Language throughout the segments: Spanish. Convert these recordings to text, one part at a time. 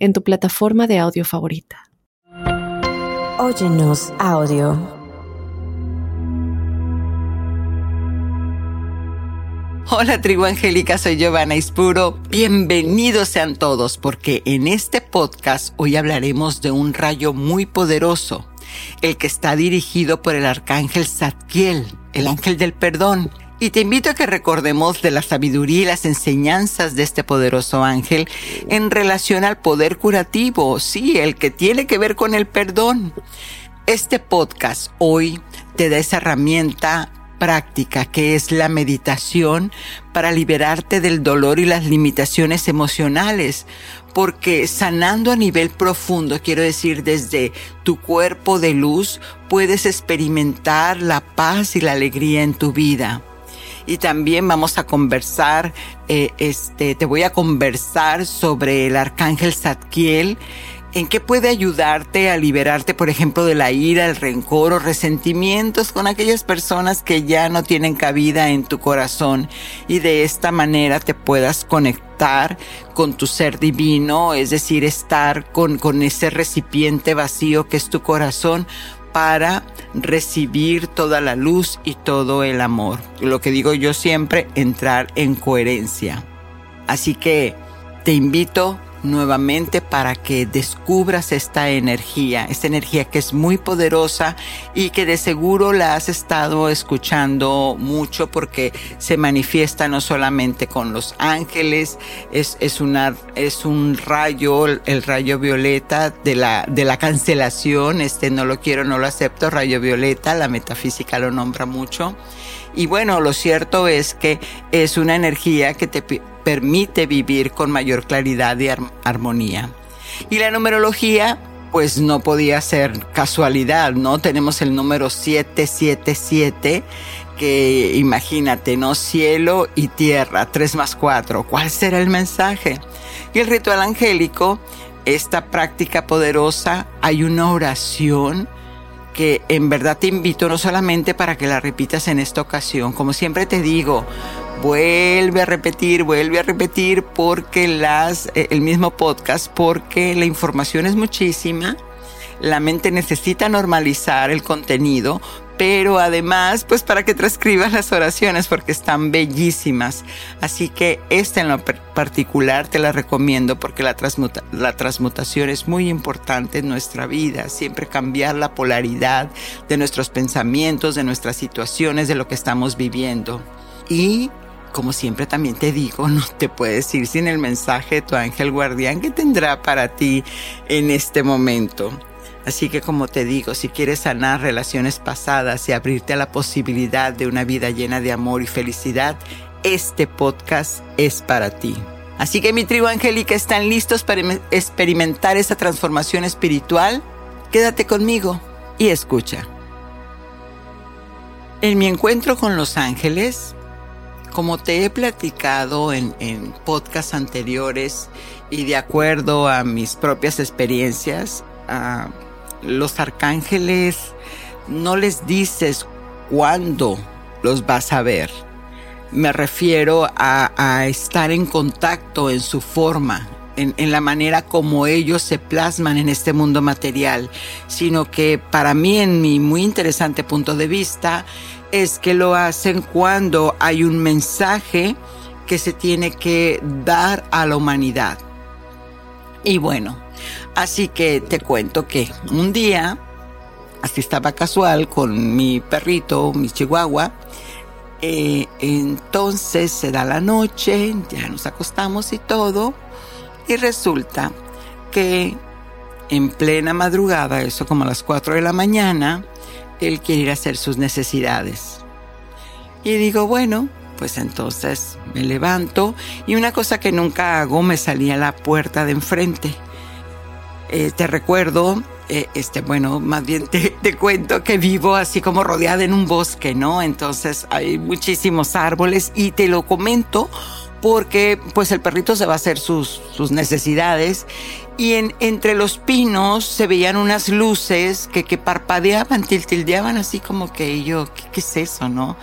en tu plataforma de audio favorita. Óyenos audio. Hola tribu angélica, soy Giovanna Ispuro. Bienvenidos sean todos porque en este podcast hoy hablaremos de un rayo muy poderoso, el que está dirigido por el arcángel Zadkiel, el ángel del perdón. Y te invito a que recordemos de la sabiduría y las enseñanzas de este poderoso ángel en relación al poder curativo, sí, el que tiene que ver con el perdón. Este podcast hoy te da esa herramienta práctica que es la meditación para liberarte del dolor y las limitaciones emocionales, porque sanando a nivel profundo, quiero decir desde tu cuerpo de luz, puedes experimentar la paz y la alegría en tu vida y también vamos a conversar, eh, este, te voy a conversar sobre el arcángel Zadkiel, en qué puede ayudarte a liberarte, por ejemplo, de la ira, el rencor o resentimientos con aquellas personas que ya no tienen cabida en tu corazón y de esta manera te puedas conectar con tu ser divino, es decir, estar con, con ese recipiente vacío que es tu corazón para recibir toda la luz y todo el amor. Lo que digo yo siempre, entrar en coherencia. Así que te invito nuevamente para que descubras esta energía, esta energía que es muy poderosa y que de seguro la has estado escuchando mucho porque se manifiesta no solamente con los ángeles, es, es, una, es un rayo, el rayo violeta de la, de la cancelación, este no lo quiero, no lo acepto, rayo violeta, la metafísica lo nombra mucho. Y bueno, lo cierto es que es una energía que te permite vivir con mayor claridad y armonía. Y la numerología, pues no podía ser casualidad, ¿no? Tenemos el número 777, que imagínate, ¿no? Cielo y tierra, 3 más 4. ¿Cuál será el mensaje? Y el ritual angélico, esta práctica poderosa, hay una oración que en verdad te invito no solamente para que la repitas en esta ocasión, como siempre te digo, vuelve a repetir, vuelve a repetir porque las, eh, el mismo podcast, porque la información es muchísima, la mente necesita normalizar el contenido, pero además, pues para que transcribas las oraciones porque están bellísimas. Así que esta en lo particular te la recomiendo porque la, la transmutación es muy importante en nuestra vida. Siempre cambiar la polaridad de nuestros pensamientos, de nuestras situaciones, de lo que estamos viviendo. Y como siempre también te digo, no te puedes ir sin el mensaje de tu ángel guardián que tendrá para ti en este momento. Así que como te digo, si quieres sanar relaciones pasadas y abrirte a la posibilidad de una vida llena de amor y felicidad, este podcast es para ti. Así que mi tribu angélica están listos para experimentar esa transformación espiritual. Quédate conmigo y escucha. En mi encuentro con los ángeles, como te he platicado en, en podcasts anteriores y de acuerdo a mis propias experiencias, uh, los arcángeles no les dices cuándo los vas a ver. Me refiero a, estar en contacto en su forma, en, en, la manera como ellos se plasman en este mundo material, sino que para mí, en mi muy interesante punto de vista, es que lo hacen cuando hay un mensaje que se tiene que dar a la humanidad. Y bueno, Así que te cuento que un día, así estaba casual con mi perrito, mi chihuahua, eh, entonces se da la noche, ya nos acostamos y todo, y resulta que en plena madrugada, eso como a las 4 de la mañana, él quiere ir a hacer sus necesidades. Y digo, bueno, pues entonces me levanto y una cosa que nunca hago me salía a la puerta de enfrente eh, te recuerdo, eh, este, bueno, más bien te, te, cuento que vivo así como rodeada en un bosque, ¿no? Entonces hay muchísimos árboles y te lo comento porque pues el perrito se va a hacer sus, sus necesidades y en, entre los pinos se veían unas luces que, que parpadeaban, tiltildeaban así como que yo, ¿qué, es eso, no?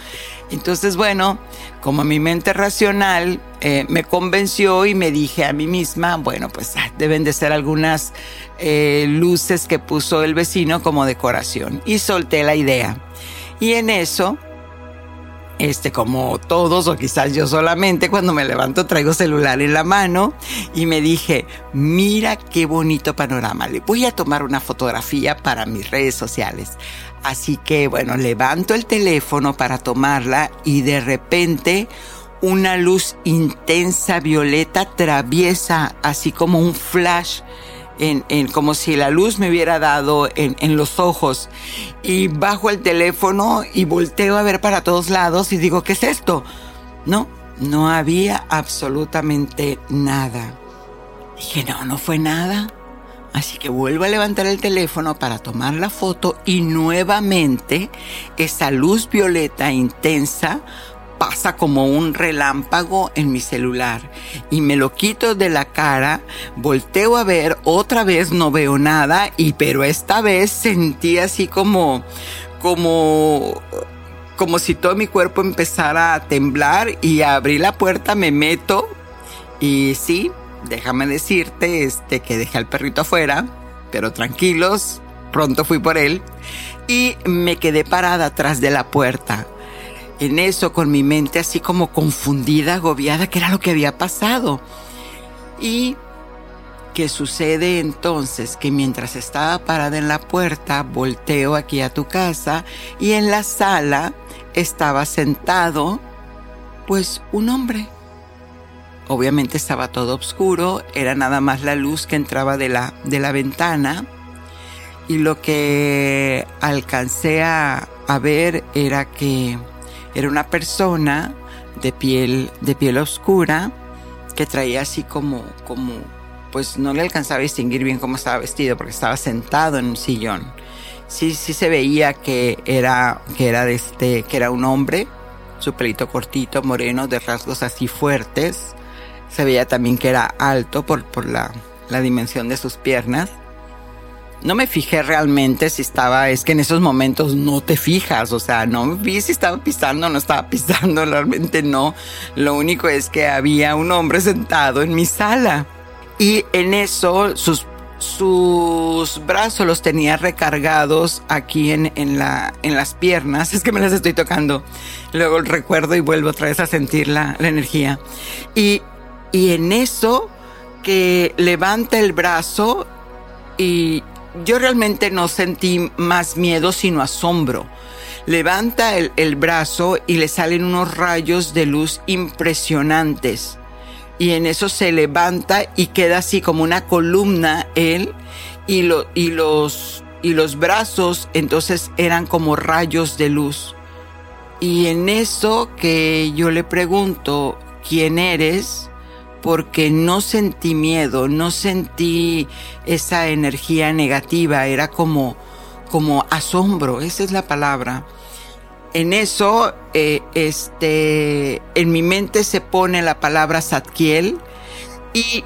Entonces, bueno, como mi mente racional eh, me convenció y me dije a mí misma, bueno, pues ah, deben de ser algunas eh, luces que puso el vecino como decoración. Y solté la idea. Y en eso, este, como todos, o quizás yo solamente, cuando me levanto traigo celular en la mano y me dije, mira qué bonito panorama, le voy a tomar una fotografía para mis redes sociales. Así que bueno, levanto el teléfono para tomarla y de repente una luz intensa violeta traviesa así como un flash en, como si la luz me hubiera dado en, en, los ojos. Y bajo el teléfono y volteo a ver para todos lados y digo, ¿qué es esto? No, no había absolutamente nada. Dije, no, no fue nada. Así que vuelvo a levantar el teléfono para tomar la foto y nuevamente esa luz violeta intensa pasa como un relámpago en mi celular y me lo quito de la cara, volteo a ver, otra vez no veo nada y pero esta vez sentí así como como como si todo mi cuerpo empezara a temblar y abrí la puerta, me meto y sí, déjame decirte este que dejé al perrito afuera, pero tranquilos, pronto fui por él y me quedé parada atrás de la puerta en eso con mi mente así como confundida, agobiada, que era lo que había pasado. Y ¿qué sucede entonces? Que mientras estaba parada en la puerta, volteo aquí a tu casa y en la sala estaba sentado pues un hombre. Obviamente estaba todo oscuro, era nada más la luz que entraba de la, de la ventana y lo que alcancé a, a ver era que era una persona de piel, de piel oscura que traía así como, como, pues no le alcanzaba a distinguir bien cómo estaba vestido porque estaba sentado en un sillón. Sí, sí se veía que era, que era de este, que era un hombre, su pelito cortito, moreno, de rasgos así fuertes. Se veía también que era alto por, por la, la dimensión de sus piernas no me fijé realmente si estaba, es que en esos momentos no te fijas, o sea, no vi si estaba pisando o no estaba pisando, realmente no. Lo único es que había un hombre sentado en mi sala y en eso sus, sus brazos los tenía recargados aquí en, en, la, en las piernas, es que me las estoy tocando. Luego recuerdo y vuelvo otra vez a sentir la, la energía. Y, y en eso que levanta el brazo y, yo realmente no sentí más miedo sino asombro. Levanta el, brazo y le salen unos rayos de luz impresionantes. Y en eso se levanta y queda así como una columna él y, y, los, y los brazos entonces eran como rayos de luz. Y en eso que yo le pregunto, ¿quién eres? Porque no sentí miedo, no sentí esa energía negativa, era como, como asombro, esa es la palabra. En eso, eh, este, en mi mente se pone la palabra Satkiel y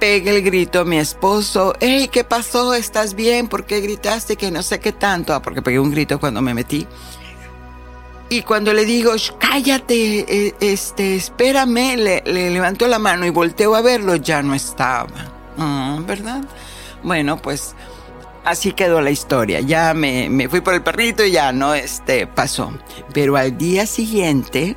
pega el grito a mi esposo, hey, ¿qué pasó? ¿Estás bien? ¿Por qué gritaste? Que no sé qué tanto. Ah, porque pegué un grito cuando me metí. Y cuando le digo, cállate, eh, este, espérame, le, le, levantó la mano y volteo a verlo, ya no estaba. Ah, ¿Verdad? Bueno, pues así quedó la historia. Ya me, me, fui por el perrito y ya no, este, pasó. Pero al día siguiente,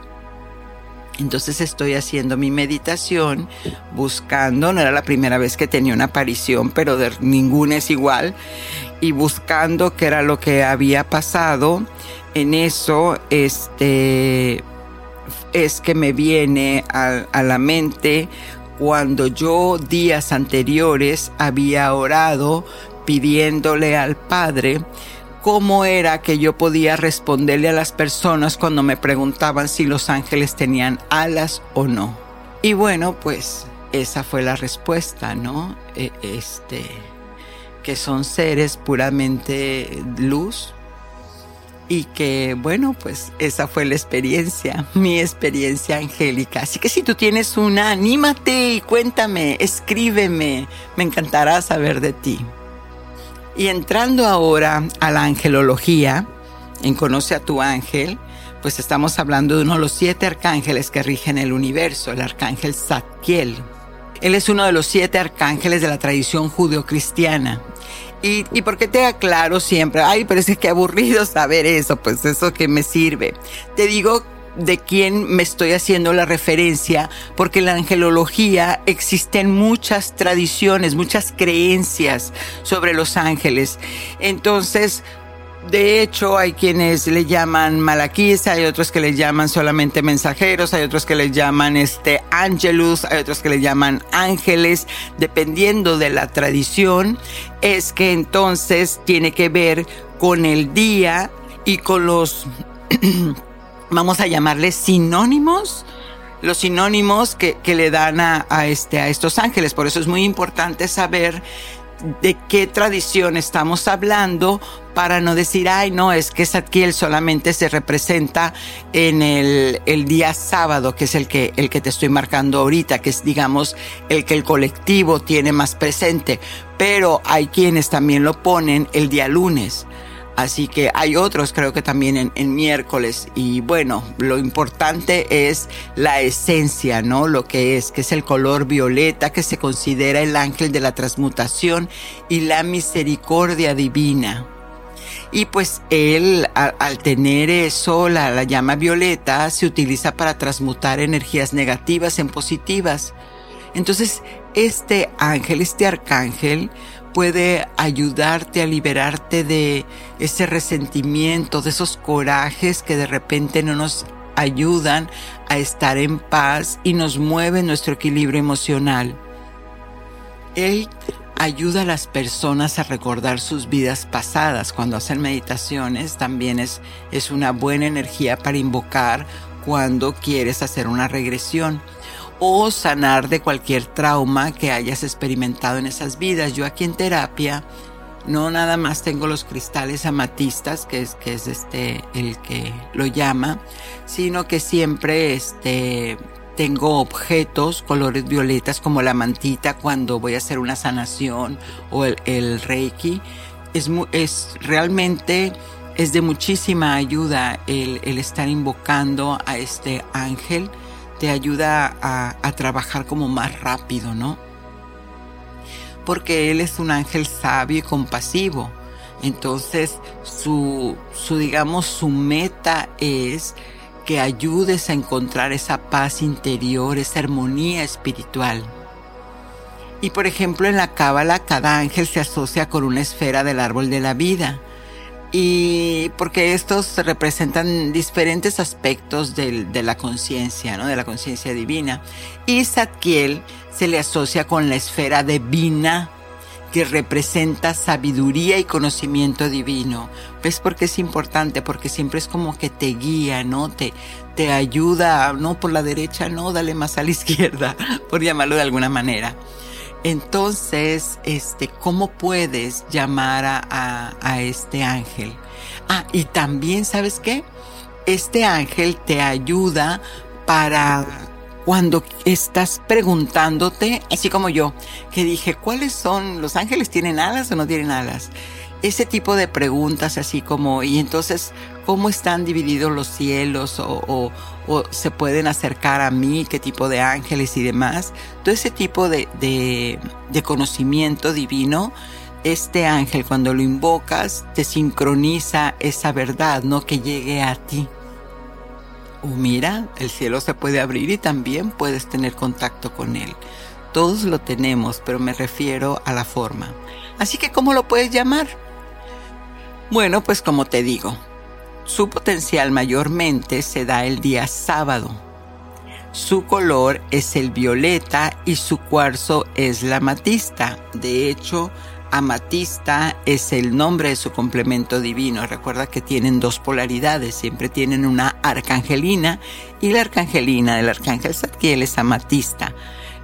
entonces estoy haciendo mi meditación, buscando, no era la primera vez que tenía una aparición, pero de ninguna es igual, y buscando qué era lo que había pasado en eso este, es que me viene a, a la mente cuando yo días anteriores había orado pidiéndole al Padre cómo era que yo podía responderle a las personas cuando me preguntaban si los ángeles tenían alas o no. Y bueno, pues esa fue la respuesta, ¿no? E, este, que son seres puramente luz, y que bueno, pues esa fue la experiencia, mi experiencia angélica. Así que si tú tienes una, anímate y cuéntame, escríbeme, me encantará saber de ti. Y entrando ahora a la angelología, en Conoce a tu ángel, pues estamos hablando de uno de los siete arcángeles que rigen el universo, el arcángel Zadkiel. Él es uno de los siete arcángeles de la tradición judeocristiana y, y porque te aclaro siempre, ay, pero es que aburrido saber eso, pues eso que me sirve. Te digo de quién me estoy haciendo la referencia, porque en la angelología existen muchas tradiciones, muchas creencias sobre los ángeles. Entonces, de hecho, hay quienes le llaman malaquíes, hay otros que le llaman solamente mensajeros, hay otros que le llaman este angelus, hay otros que le llaman ángeles, dependiendo de la tradición, es que entonces tiene que ver con el día y con los, vamos a llamarles sinónimos, los sinónimos que, que le dan a, a, este, a estos ángeles. Por eso es muy importante saber de qué tradición estamos hablando para no decir, ay, no, es que Satkiel solamente se representa en el, el, día sábado, que es el que, el que te estoy marcando ahorita, que es, digamos, el que el colectivo tiene más presente. Pero hay quienes también lo ponen el día lunes. Así que hay otros, creo que también en, miércoles. Y bueno, lo importante es la esencia, ¿no? Lo que es, que es el color violeta, que se considera el ángel de la transmutación y la misericordia divina. Y pues él, al, tener eso, la llama violeta, se utiliza para transmutar energías negativas en positivas. Entonces, este ángel, este arcángel, puede ayudarte a liberarte de ese resentimiento, de esos corajes que de repente no nos ayudan a estar en paz y nos mueven nuestro equilibrio emocional. Él ayuda a las personas a recordar sus vidas pasadas. Cuando hacen meditaciones también es, es una buena energía para invocar cuando quieres hacer una regresión o sanar de cualquier trauma que hayas experimentado en esas vidas. Yo aquí en terapia no nada más tengo los cristales amatistas, que es, que es este el que lo llama, sino que siempre este tengo objetos colores violetas como la mantita cuando voy a hacer una sanación o el, reiki. Es, es realmente es de muchísima ayuda el, el estar invocando a este ángel te ayuda a, trabajar como más rápido, ¿no? Porque Él es un ángel sabio y compasivo. Entonces, su, su, digamos, su meta es que ayudes a encontrar esa paz interior, esa armonía espiritual. Y por ejemplo, en la Cábala, cada ángel se asocia con una esfera del árbol de la vida y porque estos representan diferentes aspectos de, de la conciencia, ¿no? de la conciencia divina. Y Zadkiel se le asocia con la esfera divina que representa sabiduría y conocimiento divino. ¿Ves por qué es importante? Porque siempre es como que te guía, ¿no? Te, te ayuda, no por la derecha, no, dale más a la izquierda, por llamarlo de alguna manera. Entonces, este, ¿cómo puedes llamar a, a, a, este ángel? Ah, y también, ¿sabes qué? Este ángel te ayuda para cuando estás preguntándote, así como yo, que dije, ¿cuáles son? ¿Los ángeles tienen alas o no tienen alas? Ese tipo de preguntas así como, y entonces, ¿cómo están divididos los cielos? O, se pueden acercar a mí, qué tipo de ángeles y demás. Todo ese tipo de, de, de conocimiento divino, este ángel cuando lo invocas te sincroniza esa verdad, no que llegue a ti. O mira, el cielo se puede abrir y también puedes tener contacto con él. Todos lo tenemos, pero me refiero a la forma. Así que, ¿cómo lo puedes llamar? Bueno, pues como te digo, su potencial mayormente se da el día sábado. Su color es el violeta y su cuarzo es la amatista. De hecho, amatista es el nombre de su complemento divino. Recuerda que tienen dos polaridades, siempre tienen una arcangelina y la arcangelina del arcángel Zadkiel es amatista.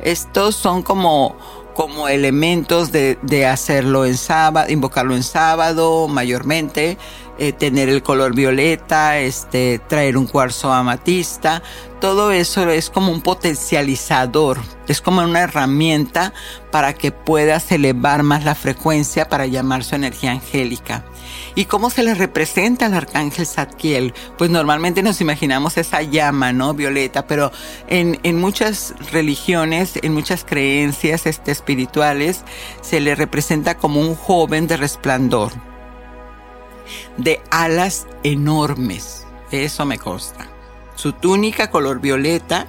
Estos son como como elementos de, de hacerlo en sábado, invocarlo en sábado mayormente, eh, tener el color violeta, este, traer un cuarzo amatista, todo eso es como un potencializador, es como una herramienta para que puedas elevar más la frecuencia para llamar su energía angélica. ¿Y cómo se le representa al arcángel Zadkiel? Pues normalmente nos imaginamos esa llama, ¿no? Violeta, pero en, en muchas religiones, en muchas creencias este, espirituales, se le representa como un joven de resplandor, de alas enormes. Eso me consta. Su túnica color violeta,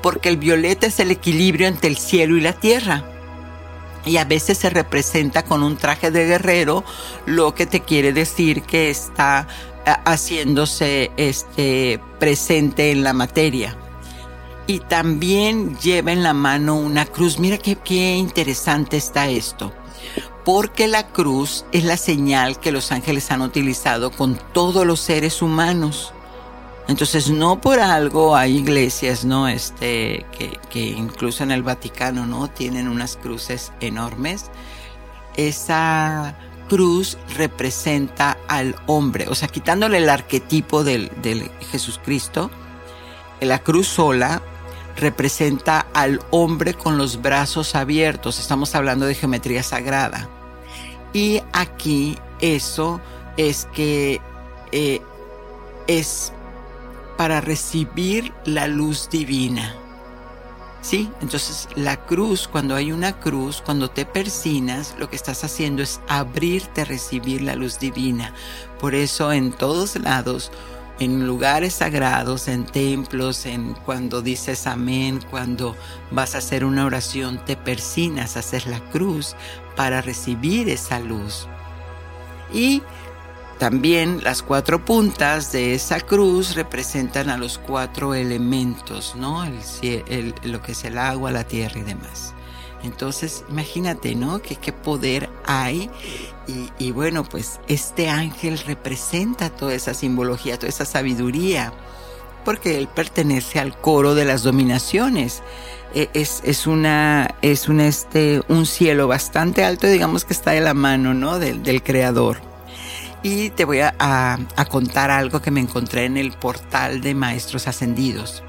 porque el violeta es el equilibrio entre el cielo y la tierra y a veces se representa con un traje de guerrero, lo que te quiere decir que está eh, haciéndose este presente en la materia. Y también lleva en la mano una cruz. Mira qué, qué interesante está esto. Porque la cruz es la señal que los ángeles han utilizado con todos los seres humanos. Entonces, no por algo hay iglesias, ¿no? Este, que, incluso en el Vaticano, ¿no? Tienen unas cruces enormes. Esa cruz representa al hombre, o sea, quitándole el arquetipo del, del Jesucristo, la cruz sola representa al hombre con los brazos abiertos. Estamos hablando de geometría sagrada. Y aquí eso es que eh, es para recibir la luz divina. ¿Sí? Entonces la cruz, cuando hay una cruz, cuando te persinas, lo que estás haciendo es abrirte a recibir la luz divina. Por eso en todos lados, en lugares sagrados, en templos, en cuando dices amén, cuando vas a hacer una oración, te persinas a hacer la cruz para recibir esa luz. Y también las cuatro puntas de esa cruz representan a los cuatro elementos, ¿no? El, lo que es el agua, la tierra y demás. Entonces, imagínate, ¿no? Que qué poder hay. Y, bueno, pues este ángel representa toda esa simbología, toda esa sabiduría, porque él pertenece al coro de las dominaciones. E, es, es, una, es un, este, un cielo bastante alto, digamos que está de la mano, ¿no? Del creador y te voy a, contar algo que me encontré en el portal de Maestros Ascendidos.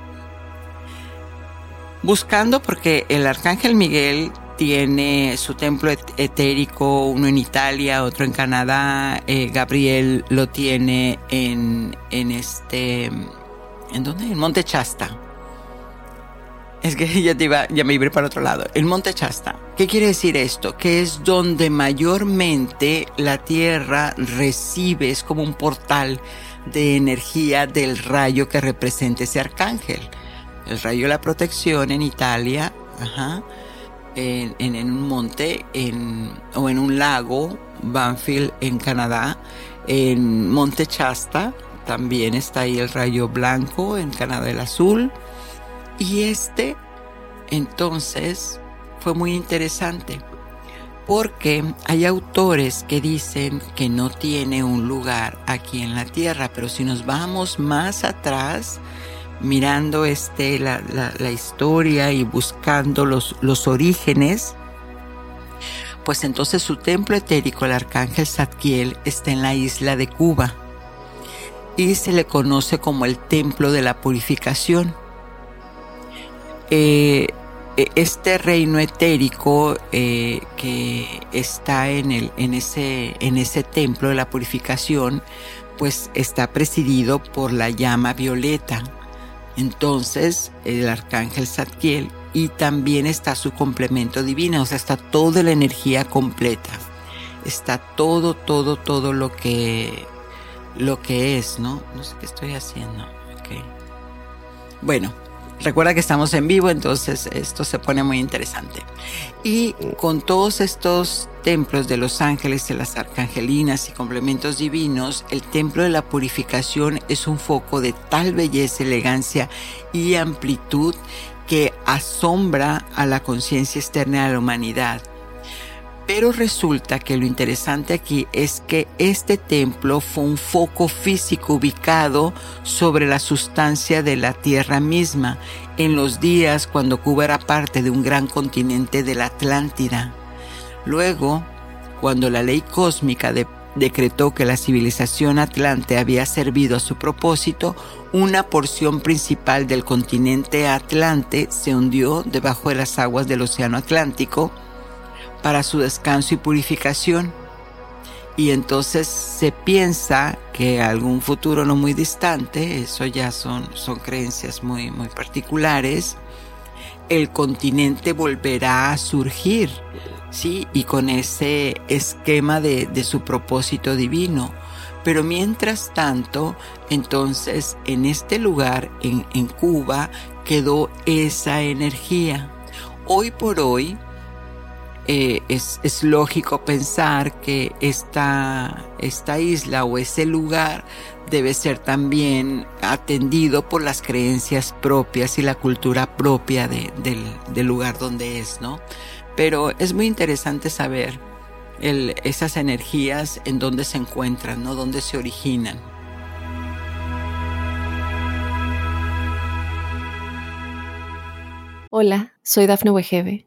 Buscando porque el Arcángel Miguel tiene su templo etérico, uno en Italia, otro en Canadá, eh, Gabriel lo tiene en, en este, ¿en dónde? En Monte Chasta. Es que ya, te iba, ya me iba para otro lado. El Monte Chasta. ¿Qué quiere decir esto? Que es donde mayormente la Tierra recibe, es como un portal de energía del rayo que representa ese arcángel. El rayo de la protección en Italia, ajá, en, un monte en, o en un lago, Banfield en Canadá, en Monte Chasta, también está ahí el rayo blanco, en Canadá el azul, y este, entonces, fue muy interesante porque hay autores que dicen que no tiene un lugar aquí en la tierra, pero si nos vamos más atrás, mirando este, la, la, historia y buscando los, los orígenes, pues entonces su templo etérico, el arcángel Zadkiel, está en la isla de Cuba y se le conoce como el templo de la purificación eh, este reino etérico eh, que está en, el, en, ese, en ese templo de la purificación, pues está presidido por la llama violeta. Entonces, el arcángel Zadkiel y también está su complemento divino, o sea, está toda la energía completa. Está todo, todo, todo lo que, lo que es, ¿no? No sé qué estoy haciendo. Okay. Bueno, Recuerda que estamos en vivo, entonces esto se pone muy interesante. Y con todos estos templos de los ángeles, de las arcangelinas y complementos divinos, el templo de la purificación es un foco de tal belleza, elegancia y amplitud que asombra a la conciencia externa de la humanidad. Pero resulta que lo interesante aquí es que este templo fue un foco físico ubicado sobre la sustancia de la Tierra misma, en los días cuando Cuba era parte de un gran continente de la Atlántida. Luego, cuando la ley cósmica decretó que la civilización atlante había servido a su propósito, una porción principal del continente atlante se hundió debajo de las aguas del Océano Atlántico para su descanso y purificación. Y entonces se piensa que algún futuro no muy distante, eso ya son, son creencias muy, muy particulares, el continente volverá a surgir ¿sí? Y con ese esquema de, su propósito divino. Pero mientras tanto, entonces en este lugar, en, en Cuba, quedó esa energía. Hoy por hoy, eh, es, es, lógico pensar que esta, esta, isla o ese lugar debe ser también atendido por las creencias propias y la cultura propia de, del, lugar donde es, ¿no? Pero es muy interesante saber esas energías en dónde se encuentran, ¿no? Dónde se originan. Hola, soy Dafne Wegebe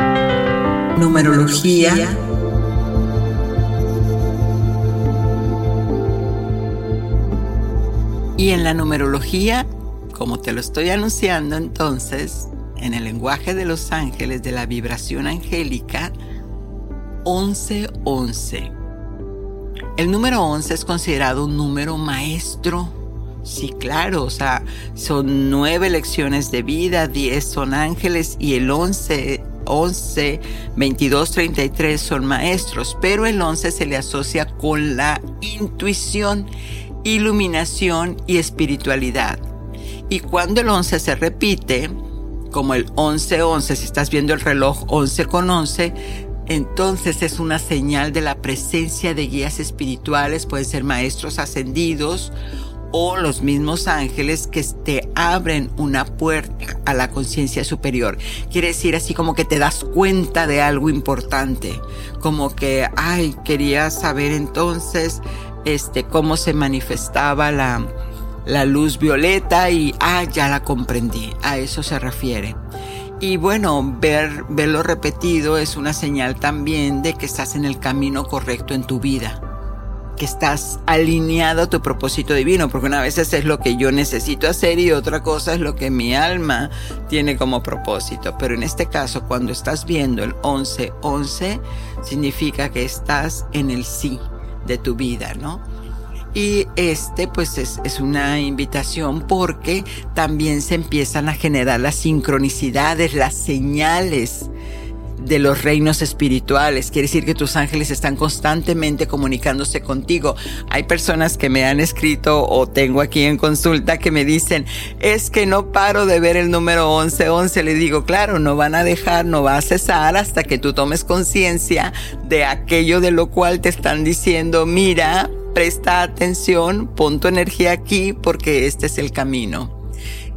Numerología. Y en la numerología, como te lo estoy anunciando entonces, en el lenguaje de los ángeles de la vibración angélica 1111. El número 11 es considerado un número maestro. Sí, claro, o sea, son nueve lecciones de vida, 10 son ángeles y el 11, 11, 22, 33 son maestros, pero el 11 se le asocia con la intuición, iluminación y espiritualidad. Y cuando el 11 se repite, como el 11-11, si estás viendo el reloj 11 con 11, entonces es una señal de la presencia de guías espirituales, pueden ser maestros ascendidos o los mismos ángeles que te abren una puerta a la conciencia superior. Quiere decir así como que te das cuenta de algo importante, como que, ay, quería saber entonces este cómo se manifestaba la la luz violeta y, ah, ya la comprendí, a eso se refiere. Y bueno, ver, verlo repetido es una señal también de que estás en el camino correcto en tu vida, que estás alineado a tu propósito divino, porque una vez es lo que yo necesito hacer y otra cosa es lo que mi alma tiene como propósito. Pero en este caso, cuando estás viendo el 11-11, significa que estás en el sí de tu vida, ¿no? Y este pues es, es, una invitación porque también se empiezan a generar las sincronicidades, las señales de los reinos espirituales. Quiere decir que tus ángeles están constantemente comunicándose contigo. Hay personas que me han escrito o tengo aquí en consulta que me dicen, es que no paro de ver el número 1111. Le digo, claro, no van a dejar, no va a cesar hasta que tú tomes conciencia de aquello de lo cual te están diciendo, mira, presta atención, pon tu energía aquí porque este es el camino.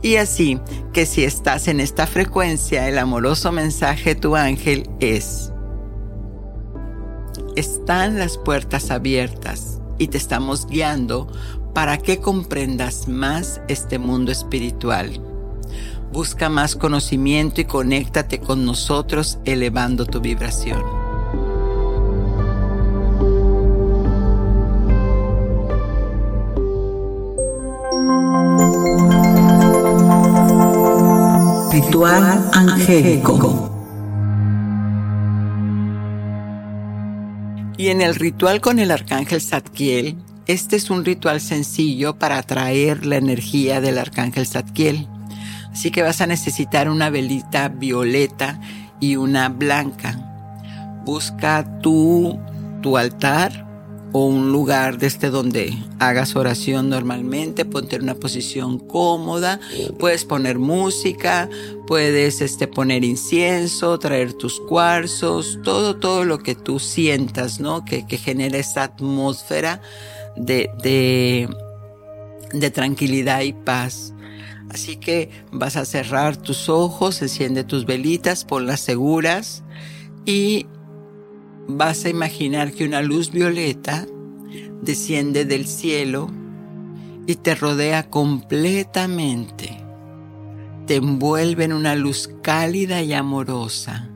Y así que si estás en esta frecuencia, el amoroso mensaje de tu ángel es, están las puertas abiertas y te estamos guiando para que comprendas más este mundo espiritual. Busca más conocimiento y conéctate con nosotros elevando tu vibración. Ritual angélico. Y en el ritual con el arcángel Zadkiel, este es un ritual sencillo para atraer la energía del arcángel Zadkiel. Así que vas a necesitar una velita violeta y una blanca. busca tu, tu altar o un lugar desde donde hagas oración normalmente, ponte en una posición cómoda, puedes poner música, puedes este, poner incienso, traer tus cuarzos, todo, todo lo que tú sientas, ¿no? Que, que genere esa atmósfera de, de, de tranquilidad y paz. Así que vas a cerrar tus ojos, enciende tus velitas, ponlas seguras y vas a imaginar que una luz violeta desciende del cielo y te rodea completamente. Te envuelve en una luz cálida y amorosa.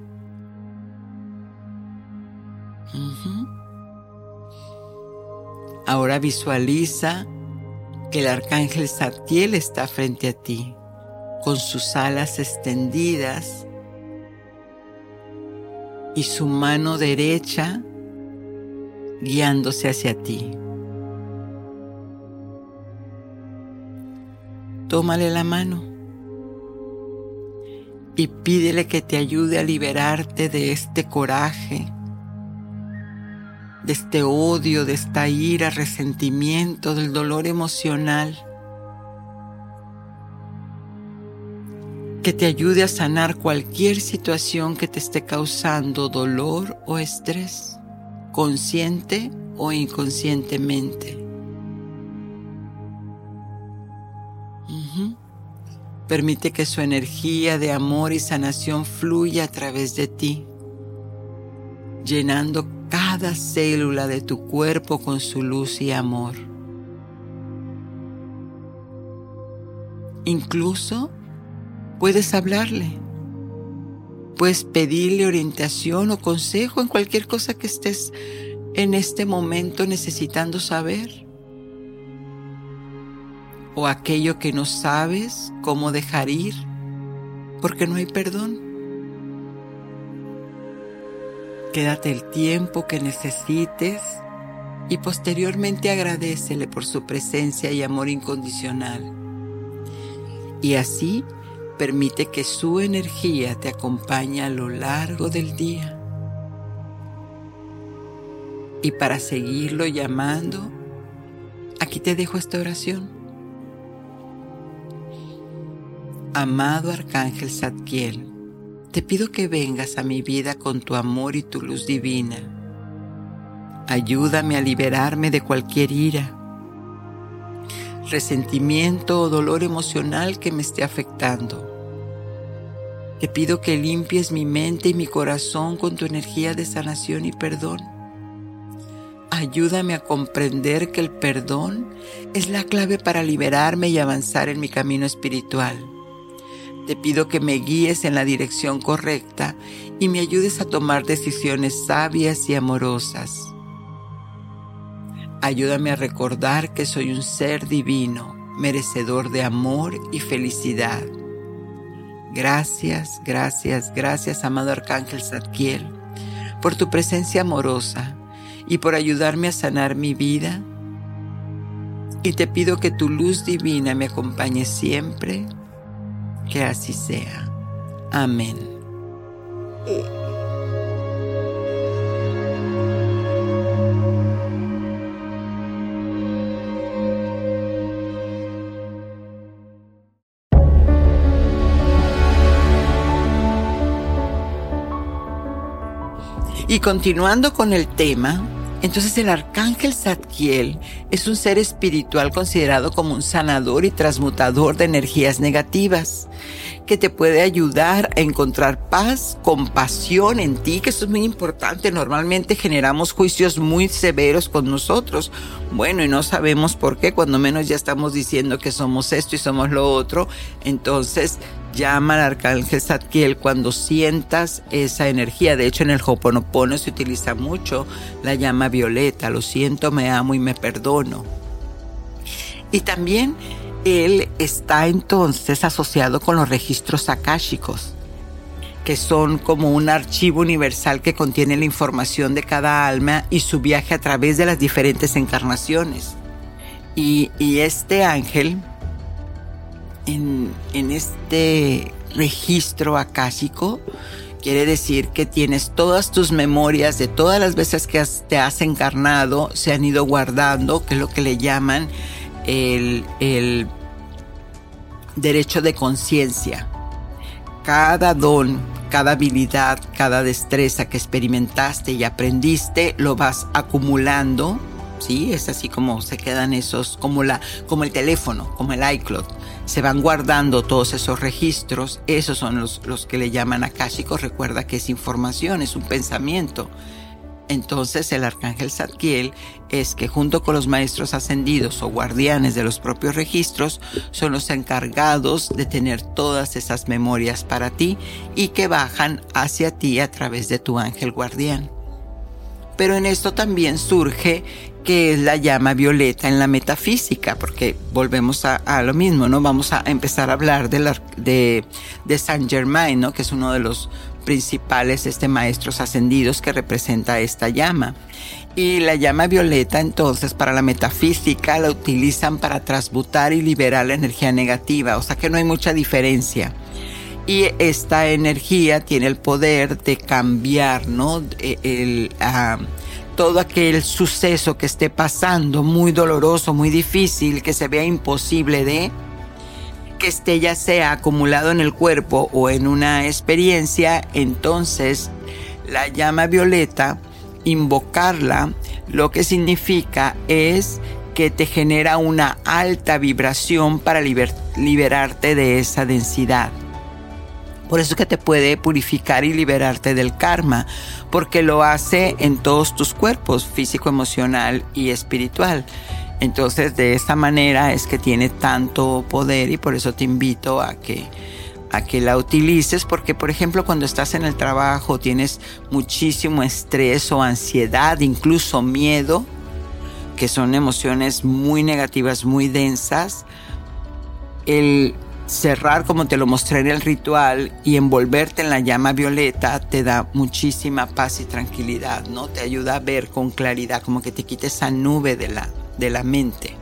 Ahora visualiza que el arcángel Satiel está frente a ti, con sus alas extendidas y su mano derecha guiándose hacia ti. Tómale la mano y pídele que te ayude a liberarte de este coraje, de este odio, de esta ira, resentimiento, del dolor emocional. Que te ayude a sanar cualquier situación que te esté causando dolor o estrés, consciente o inconscientemente. Permite que su energía de amor y sanación fluya a través de ti, llenando cada célula de tu cuerpo con su luz y amor. Incluso puedes hablarle, puedes pedirle orientación o consejo en cualquier cosa que estés en este momento necesitando saber o aquello que no sabes cómo dejar ir porque no hay perdón. Quédate el tiempo que necesites y posteriormente agradecele por su presencia y amor incondicional. Y así permite que su energía te acompañe a lo largo del día. Y para seguirlo llamando, aquí te dejo esta oración. Amado Arcángel Zadkiel, te pido que vengas a mi vida con tu amor y tu luz divina. Ayúdame a liberarme de cualquier ira, resentimiento o dolor emocional que me esté afectando. Te pido que limpies mi mente y mi corazón con tu energía de sanación y perdón. Ayúdame a comprender que el perdón es la clave para liberarme y avanzar en mi camino espiritual. Te pido que me guíes en la dirección correcta y me ayudes a tomar decisiones sabias y amorosas. Ayúdame a recordar que soy un ser divino, merecedor de amor y felicidad. Gracias, gracias, gracias, amado Arcángel Zadkiel, por tu presencia amorosa y por ayudarme a sanar mi vida. Y te pido que tu luz divina me acompañe siempre que así sea. Amén. Y continuando con el tema, entonces el arcángel Zadkiel es un ser espiritual considerado como un sanador y transmutador de energías negativas que te puede ayudar a encontrar paz, compasión en ti, que eso es muy importante. Normalmente generamos juicios muy severos con nosotros. Bueno, y no sabemos por qué, cuando menos ya estamos diciendo que somos esto y somos lo otro. Entonces, llama al arcángel Zadkiel cuando sientas esa energía. De hecho, en el Hoponopono se utiliza mucho la llama violeta. Lo siento, me amo y me perdono. Y también él está entonces asociado con los registros akáshicos, que son como un archivo universal que contiene la información de cada alma y su viaje a través de las diferentes encarnaciones. Y, este ángel, en, este registro akáshico, Quiere decir que tienes todas tus memorias de todas las veces que te has encarnado, se han ido guardando, que es lo que le llaman el, el derecho de conciencia. Cada don, cada habilidad, cada destreza que experimentaste y aprendiste, lo vas acumulando ¿sí? Es así como se quedan esos, como, la, como el teléfono, como el iCloud. Se van guardando todos esos registros, esos son los, los que le llaman akáshicos. Recuerda que es información, es un pensamiento. Entonces el arcángel Zadkiel es que junto con los maestros ascendidos o guardianes de los propios registros son los encargados de tener todas esas memorias para ti y que bajan hacia ti a través de tu ángel guardián. Pero en esto también surge que es la llama violeta en la metafísica, porque volvemos a, lo mismo, ¿no? Vamos a empezar a hablar de, de, Saint Germain, ¿no? Que es uno de los principales este, maestros ascendidos que representa esta llama. Y la llama violeta entonces para la metafísica la utilizan para transmutar y liberar la energía negativa, o sea que no hay mucha diferencia. Y esta energía tiene el poder de cambiar, ¿no? E, el, ah, todo aquel suceso que esté pasando, muy doloroso, muy difícil, que se vea imposible de, que esté ya sea acumulado en el cuerpo o en una experiencia, entonces la llama violeta, invocarla, lo que significa es que te genera una alta vibración para liberarte de esa densidad. Por eso es que te puede purificar y liberarte del karma, porque lo hace en todos tus cuerpos, físico, emocional y espiritual. Entonces de esta manera es que tiene tanto poder y por eso te invito a que a que la utilices porque por ejemplo cuando estás en el trabajo tienes muchísimo estrés o ansiedad, incluso miedo, que son emociones muy negativas, muy densas, el cerrar como te lo mostré en el ritual y envolverte en la llama violeta te da muchísima paz y tranquilidad, ¿no? Te ayuda a ver con claridad, como que te quite esa nube de la, de la mente.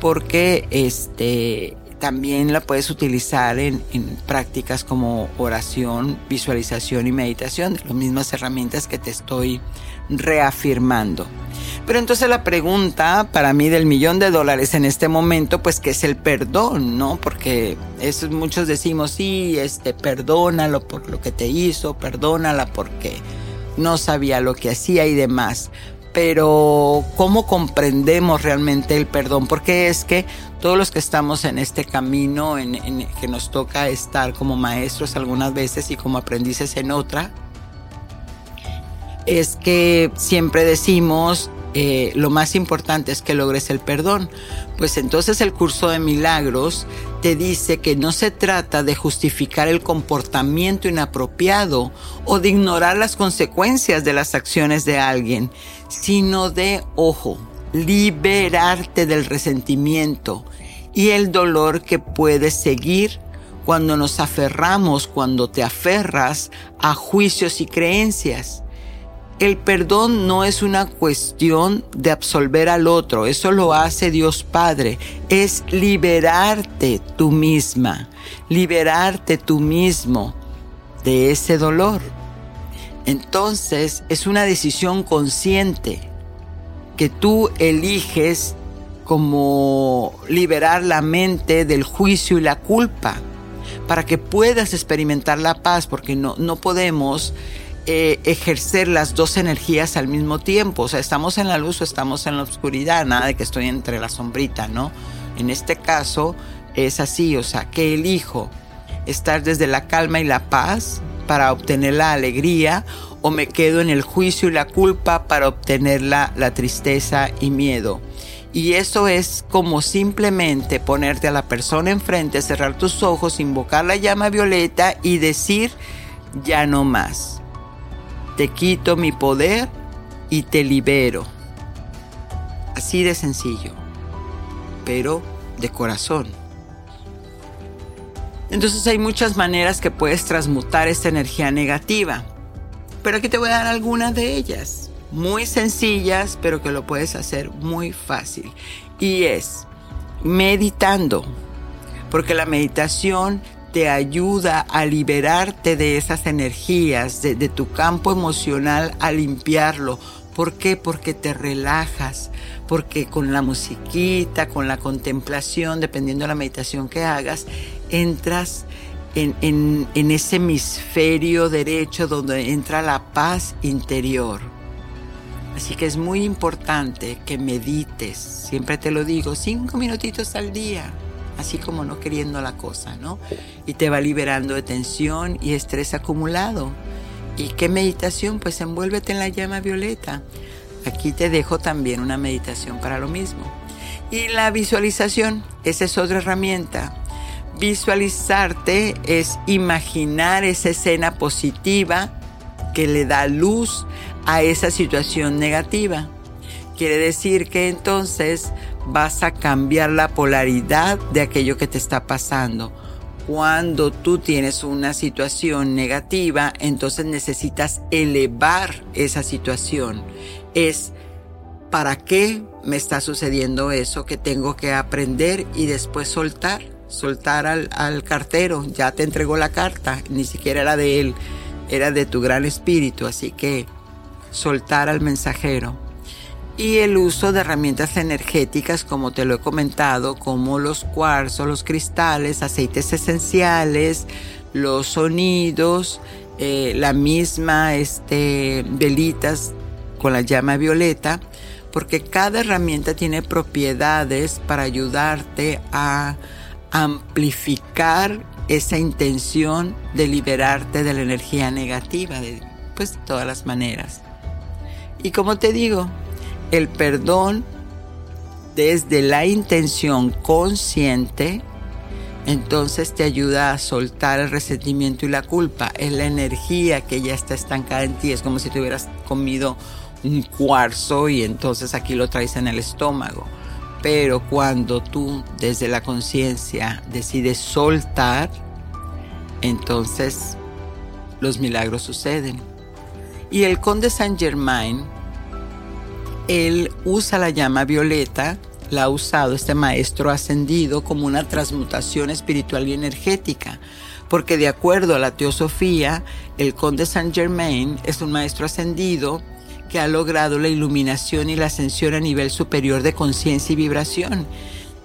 Porque este también la puedes utilizar en, prácticas como oración, visualización y meditación, las mismas herramientas que te estoy reafirmando. Pero entonces la pregunta para mí del millón de dólares en este momento, pues que es el perdón, ¿no? Porque eso muchos decimos, sí, este, perdónalo por lo que te hizo, perdónala porque no sabía lo que hacía y demás. Pero ¿cómo comprendemos realmente el perdón? Porque es que todos los que estamos en este camino, en que nos toca estar como maestros algunas veces y como aprendices en otra, es que siempre decimos eh, lo más importante es que logres el perdón. Pues entonces el curso de milagros te dice que no se trata de justificar el comportamiento inapropiado o de ignorar las consecuencias de las acciones de alguien, sino de, ojo, liberarte del resentimiento y el dolor que puede seguir cuando nos aferramos, cuando te aferras a juicios y creencias el perdón no es una cuestión de absolver al otro, eso lo hace Dios Padre, es liberarte tú misma, liberarte tú mismo de ese dolor. Entonces es una decisión consciente que tú eliges como liberar la mente del juicio y la culpa para que puedas experimentar la paz, porque no, no podemos eh, ejercer las dos energías al mismo tiempo. O sea, estamos en la luz o estamos en la oscuridad, nada de que estoy entre la sombrita, ¿no? En este caso es así, o sea, que elijo estar desde la calma y la paz para obtener la alegría o me quedo en el juicio y la culpa para obtener la, la tristeza y miedo. Y eso es como simplemente ponerte a la persona enfrente, cerrar tus ojos, invocar la llama violeta y decir, ya no más te quito mi poder y te libero. Así de sencillo, pero de corazón. Entonces hay muchas maneras que puedes transmutar esta energía negativa. Pero aquí te voy a dar algunas de ellas. Muy sencillas, pero que lo puedes hacer muy fácil. Y es meditando. Porque la meditación te ayuda a liberarte de esas energías, de, tu campo emocional, a limpiarlo. ¿Por qué? Porque te relajas, porque con la musiquita, con la contemplación, dependiendo de la meditación que hagas, entras en, en, ese hemisferio derecho donde entra la paz interior. Así que es muy importante que medites, siempre te lo digo, cinco minutitos al día así como no queriendo la cosa, ¿no? Y te va liberando de tensión y estrés acumulado. ¿Y qué meditación? Pues envuélvete en la llama violeta. Aquí te dejo también una meditación para lo mismo. Y la visualización, esa es otra herramienta. Visualizarte es imaginar esa escena positiva que le da luz a esa situación negativa. Quiere decir que entonces vas a cambiar la polaridad de aquello que te está pasando. Cuando tú tienes una situación negativa, entonces necesitas elevar esa situación. Es, ¿para qué me está sucediendo eso que tengo que aprender y después soltar? Soltar al, al cartero, ya te entregó la carta, ni siquiera era de él, era de tu gran espíritu, así que soltar al mensajero y el uso de herramientas energéticas, como te lo he comentado, como los cuarzos, los cristales, aceites esenciales, los sonidos, eh, la misma este, velitas con la llama violeta, porque cada herramienta tiene propiedades para ayudarte a amplificar esa intención de liberarte de la energía negativa, de pues, todas las maneras. Y como te digo, el perdón desde la intención consciente, entonces te ayuda a soltar el resentimiento y la culpa. Es la energía que ya está estancada en ti. Es como si te hubieras comido un cuarzo y entonces aquí lo traes en el estómago. Pero cuando tú desde la conciencia decides soltar, entonces los milagros suceden. Y el conde Saint Germain él usa la llama violeta, la ha usado este maestro ascendido como una transmutación espiritual y energética, porque de acuerdo a la teosofía, el conde Saint Germain es un maestro ascendido que ha logrado la iluminación y la ascensión a nivel superior de conciencia y vibración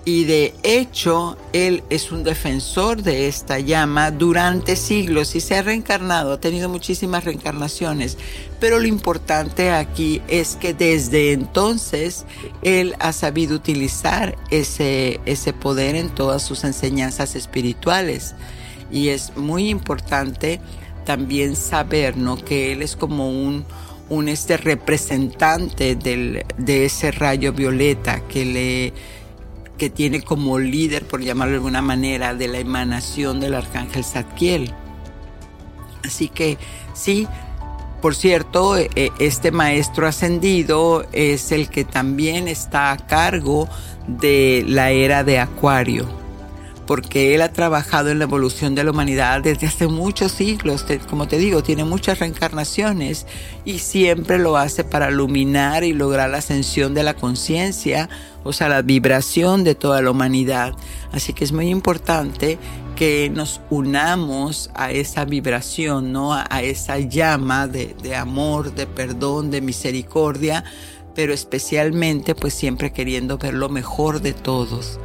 y de hecho él es un defensor de esta llama durante siglos y se ha reencarnado, ha tenido muchísimas reencarnaciones, pero lo importante aquí es que desde entonces él ha sabido utilizar ese, ese poder en todas sus enseñanzas espirituales y es muy importante también saber ¿no? que él es como un, un este representante del, de ese rayo violeta que le que tiene como líder, por llamarlo de alguna manera, de la emanación del arcángel Zadkiel. Así que sí, por cierto, e, e, este maestro ascendido es el que también está a cargo de la era de Acuario porque él ha trabajado en la evolución de la humanidad desde hace muchos siglos, como te digo, tiene muchas reencarnaciones y siempre lo hace para iluminar y lograr la ascensión de la conciencia, o sea, la vibración de toda la humanidad. Así que es muy importante que nos unamos a esa vibración, ¿no? A, esa llama de, de amor, de perdón, de misericordia, pero especialmente pues siempre queriendo ver lo mejor de todos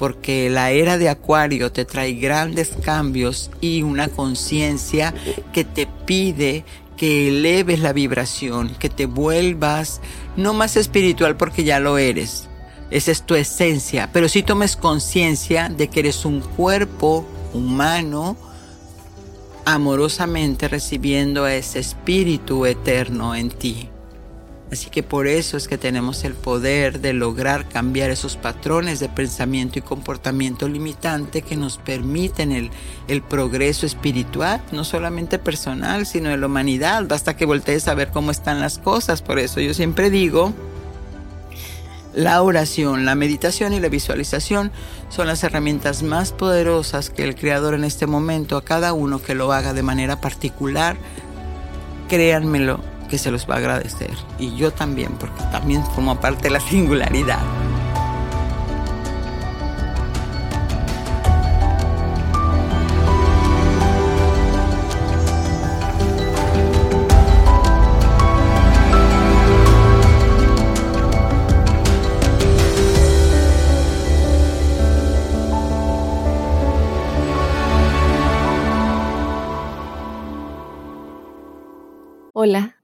porque la era de Acuario te trae grandes cambios y una conciencia que te pide que eleves la vibración, que te vuelvas no más espiritual porque ya lo eres. Esa es tu esencia, pero si tomes conciencia de que eres un cuerpo humano amorosamente recibiendo a ese espíritu eterno en ti. Así que por eso es que tenemos el poder de lograr cambiar esos patrones de pensamiento y comportamiento limitante que nos permiten el, progreso espiritual, no solamente personal, sino de la humanidad. Basta que voltees a ver cómo están las cosas. Por eso yo siempre digo, la oración, la meditación y la visualización son las herramientas más poderosas que el Creador en este momento a cada uno que lo haga de manera particular, créanmelo, que se los va a agradecer. Y yo también, porque también formo parte de la singularidad.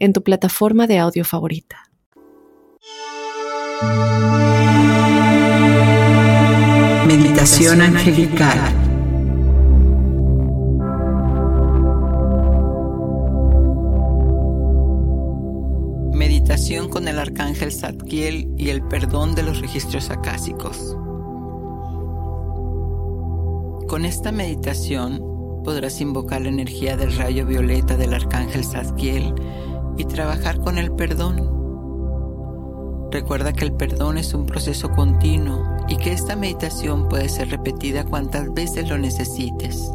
en tu plataforma de audio favorita. Meditación angelical con el arcángel Zadkiel y el perdón de los registros acásicos. Con esta meditación podrás invocar la energía del rayo violeta del arcángel Zadkiel y trabajar con el perdón. Recuerda que el perdón es un proceso continuo y que esta meditación puede ser repetida cuantas veces lo necesites.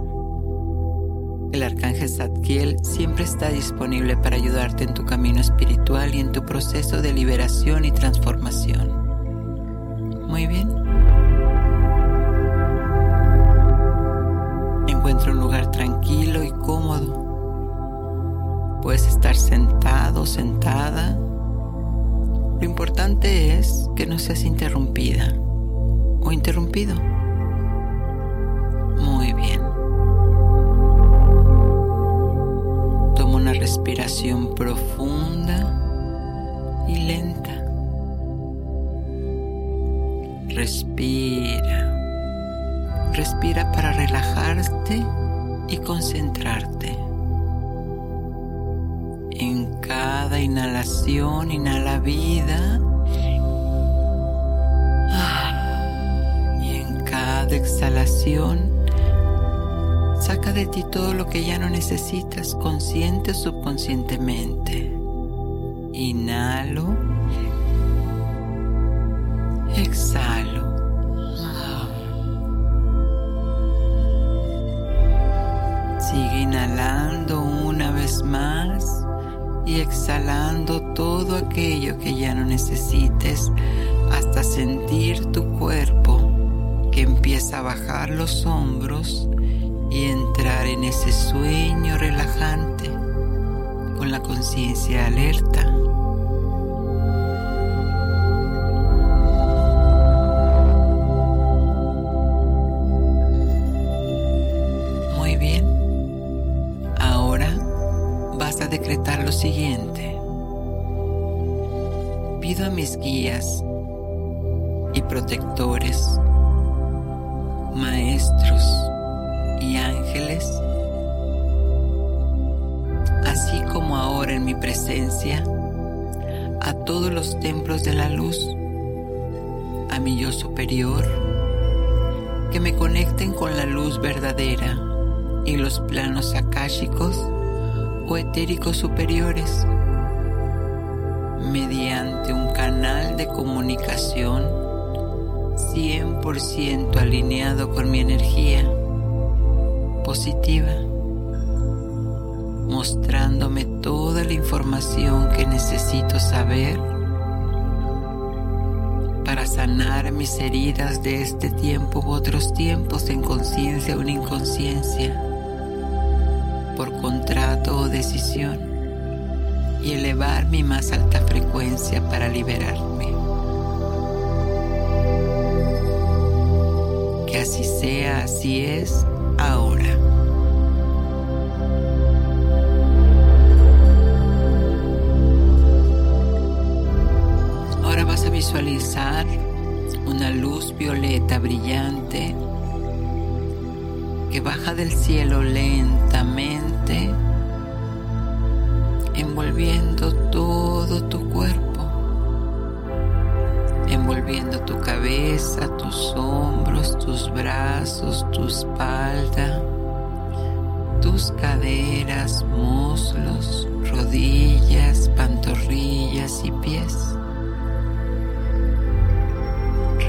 El arcángel Zadkiel siempre está disponible para ayudarte en tu camino espiritual y en tu proceso de liberación y transformación. Muy bien. Encuentra un lugar tranquilo y cómodo. Puedes estar sentado sentada. Lo importante es que no seas interrumpida o interrumpido. Muy bien. respiración profunda y lenta. Respira. Respira para relajarte y concentrarte. En cada inhalación, inhala vida. Y en cada exhalación, Saca de ti todo lo que ya no necesitas, consciente o subconscientemente. Inhalo. Exhalo. Sigue inhalando una vez más y exhalando todo aquello que ya no necesites hasta sentir tu cuerpo que empieza a bajar los hombros y entrar en ese sueño relajante con la conciencia alerta. Y los planos akáshicos o etéricos superiores mediante un canal de comunicación 100% alineado con mi energía positiva, mostrándome toda la información que necesito saber para sanar mis heridas de este tiempo u otros tiempos en conciencia o en inconsciencia, por contrato o decisión, y elevar mi más alta frecuencia para liberarme. Que así sea, así es ahora. Ahora vas a visualizar una luz violeta brillante que baja del cielo lentamente, envolviendo todo tu cuerpo envolviendo tu cabeza, tus hombros, tus brazos, tu espalda, tus caderas, muslos, rodillas, pantorrillas y pies.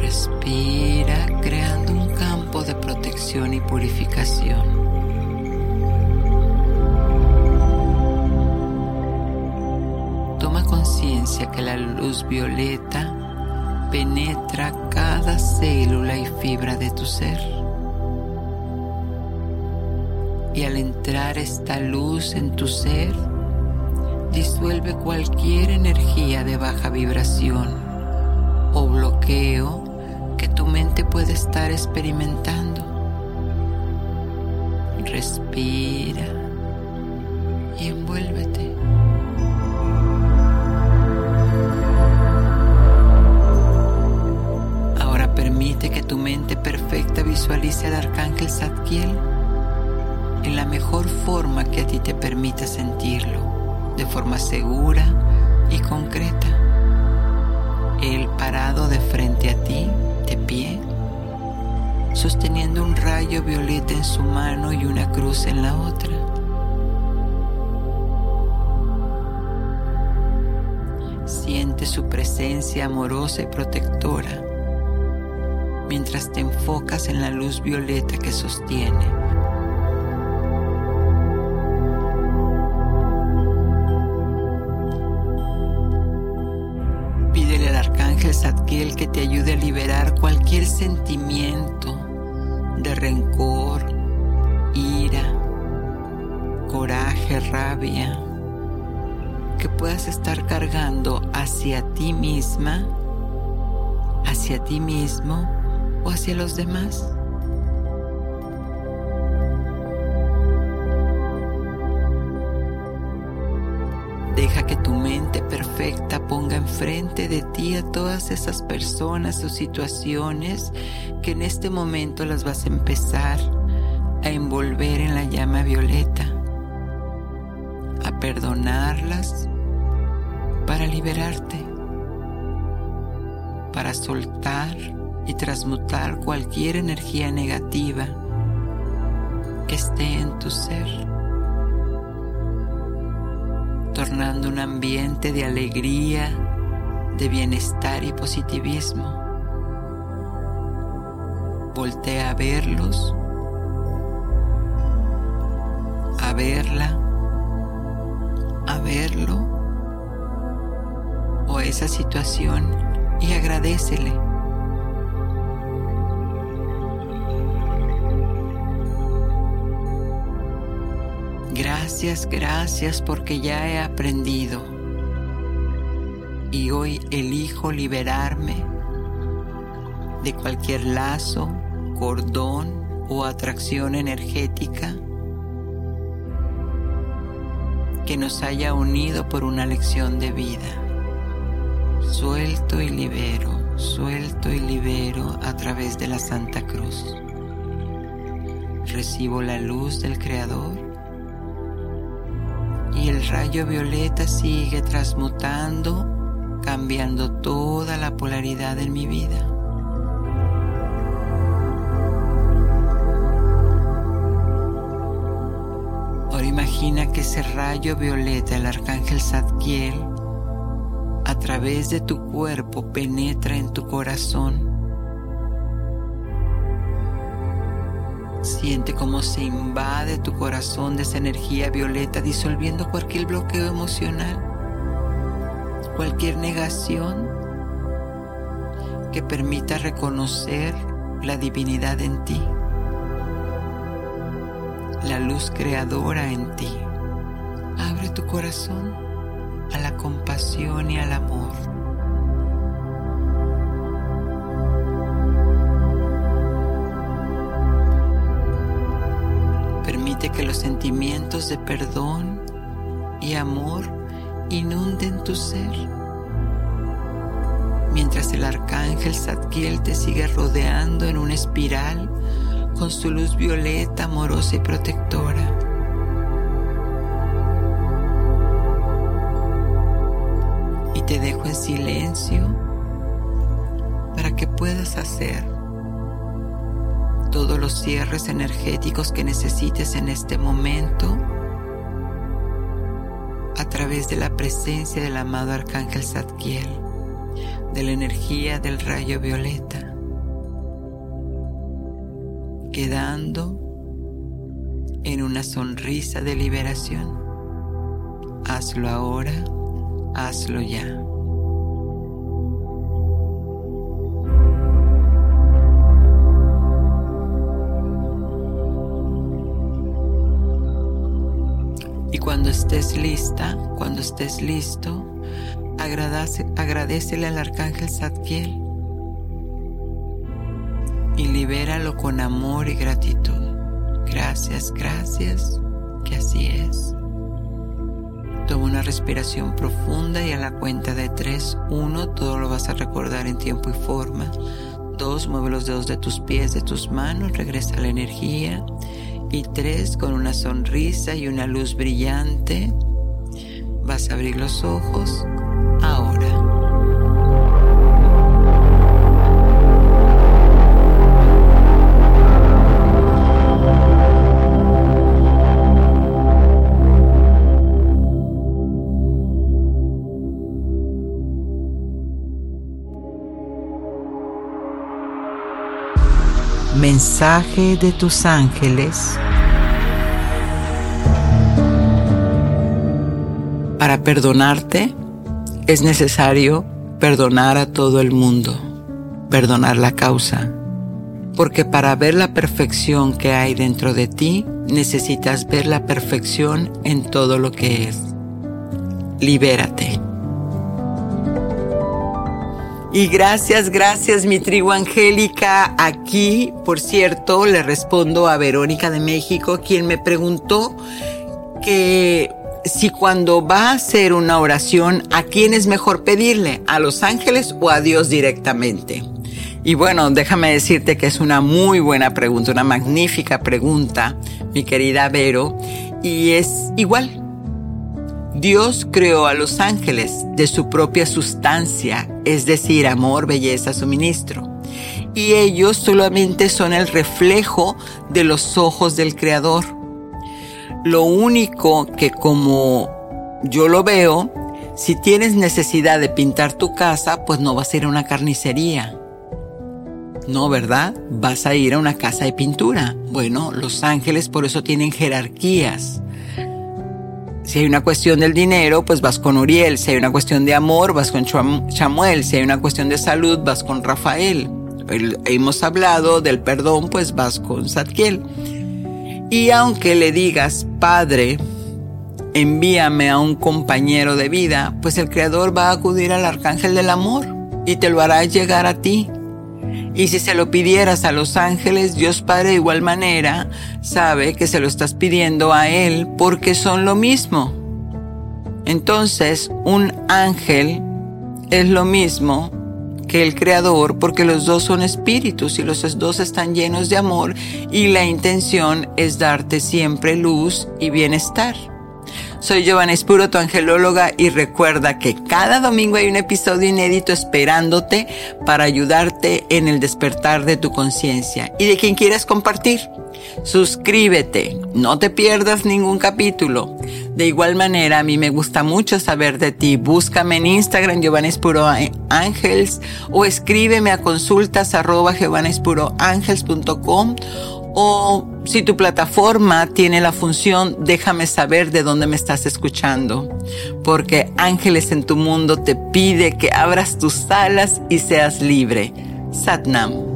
Respira creando un de protección y purificación. Toma conciencia que la luz violeta penetra cada célula y fibra de tu ser. Y al entrar esta luz en tu ser, disuelve cualquier energía de baja vibración o bloqueo que mente puede estar experimentando. Respira y envuélvete. Ahora permite que tu mente perfecta visualice al arcángel Zadkiel en la mejor forma que a ti te permita sentirlo, de forma segura y concreta. Él parado de frente a ti, de pie, sosteniendo un rayo violeta en su mano y una cruz en la otra. Siente su presencia amorosa y protectora mientras te enfocas en la luz violeta que sostiene. Estar cargando hacia ti misma, hacia ti mismo o hacia los demás. Deja que tu mente perfecta ponga enfrente de ti a todas esas personas o situaciones que en este momento las vas a empezar a envolver en la llama violeta a perdonarlas para liberarte, para soltar y transmutar cualquier energía negativa que esté en tu ser, tornando un ambiente de alegría, de bienestar y positivismo. Voltea a verlos, a verla a verlo esa situación y agradecele. Gracias, gracias porque ya he aprendido y hoy elijo liberarme de cualquier lazo, cordón o atracción energética que nos haya unido por una lección de vida. Suelto y libero, suelto y libero a través de la Santa Cruz. Recibo la luz del Creador y el rayo violeta sigue transmutando, cambiando toda la polaridad en mi vida. Imagina que ese rayo violeta, el arcángel Zadkiel, través de tu cuerpo penetra en tu corazón. Siente cómo se invade tu corazón de esa energía violeta, disolviendo cualquier bloqueo emocional, cualquier negación que permita reconocer la divinidad en ti la luz creadora en ti. Abre tu corazón a la compasión y al amor. Permite que los sentimientos de perdón y amor inunden tu ser. Mientras el arcángel Zadkiel te sigue rodeando en una espiral con su luz violeta, amorosa y protectora. Te dejo en silencio para que puedas hacer todos los cierres energéticos que necesites en este momento a través de la presencia del amado Arcángel Zadkiel, de la energía del rayo violeta quedando en una sonrisa de liberación. Hazlo ahora, hazlo ya. Y cuando estés lista, cuando estés listo, agradece, agradecele al arcángel Zadkiel y libéralo con amor y gratitud. Gracias, gracias, que así es. Toma una respiración profunda y a la cuenta de 3, 1, todo lo vas a recordar en tiempo y forma. 2, mueve los dedos de tus pies, de tus manos, regresa la energía. Y 3, con una sonrisa y una luz brillante, vas a abrir los ojos ahora. Mensaje de tus ángeles para perdonarte es necesario perdonar a todo el mundo, perdonar la causa, porque para ver la perfección que hay dentro de ti, necesitas ver la perfección en todo lo que es. Libérate. Y gracias, gracias mi tribu angélica. Aquí, por cierto, le respondo a Verónica de México, quien me preguntó que si cuando va a hacer una oración, ¿a quién es mejor pedirle? ¿A los ángeles o a Dios directamente? Y bueno, déjame decirte que es una muy buena pregunta, una magnífica pregunta, mi querida Vero, y es igual. Dios creó a los ángeles de su propia sustancia, es decir, amor, belleza, suministro. Y ellos solamente son el reflejo de los ojos del Creador. Lo único que como yo lo veo, si tienes necesidad de pintar tu casa, pues no vas a ir a una carnicería. No, ¿verdad? Vas a ir a una casa de pintura. Bueno, los ángeles por eso tienen jerarquías. Si hay una cuestión del dinero, pues vas con Uriel. Si hay una cuestión de amor, vas con Chamuel. Si hay una cuestión de salud, vas con Rafael. Hemos hablado del perdón, pues vas con Zadkiel. Y aunque le digas, Padre, envíame a un compañero de vida, pues el Creador va a acudir al Arcángel del Amor y te lo hará llegar a ti. Y si se lo pidieras a los ángeles, Dios Padre de igual manera sabe que se lo estás pidiendo a Él porque son lo mismo. Entonces, un ángel es lo mismo que el Creador porque los dos son espíritus y los dos están llenos de amor y la intención es darte siempre luz y bienestar. Soy Giovanna Espuro, tu angelóloga, y recuerda que cada domingo hay un episodio inédito esperándote para ayudarte en el despertar de tu conciencia y de quien quieras compartir. Suscríbete, no te pierdas ningún capítulo. De igual manera, a mí me gusta mucho saber de ti. Búscame en Instagram Giovanna Espuro Ángels o escríbeme a consultas arroba o si tu plataforma tiene la función, déjame saber de dónde me estás escuchando, porque Ángeles en tu mundo te pide que abras tus alas y seas libre. Satnam.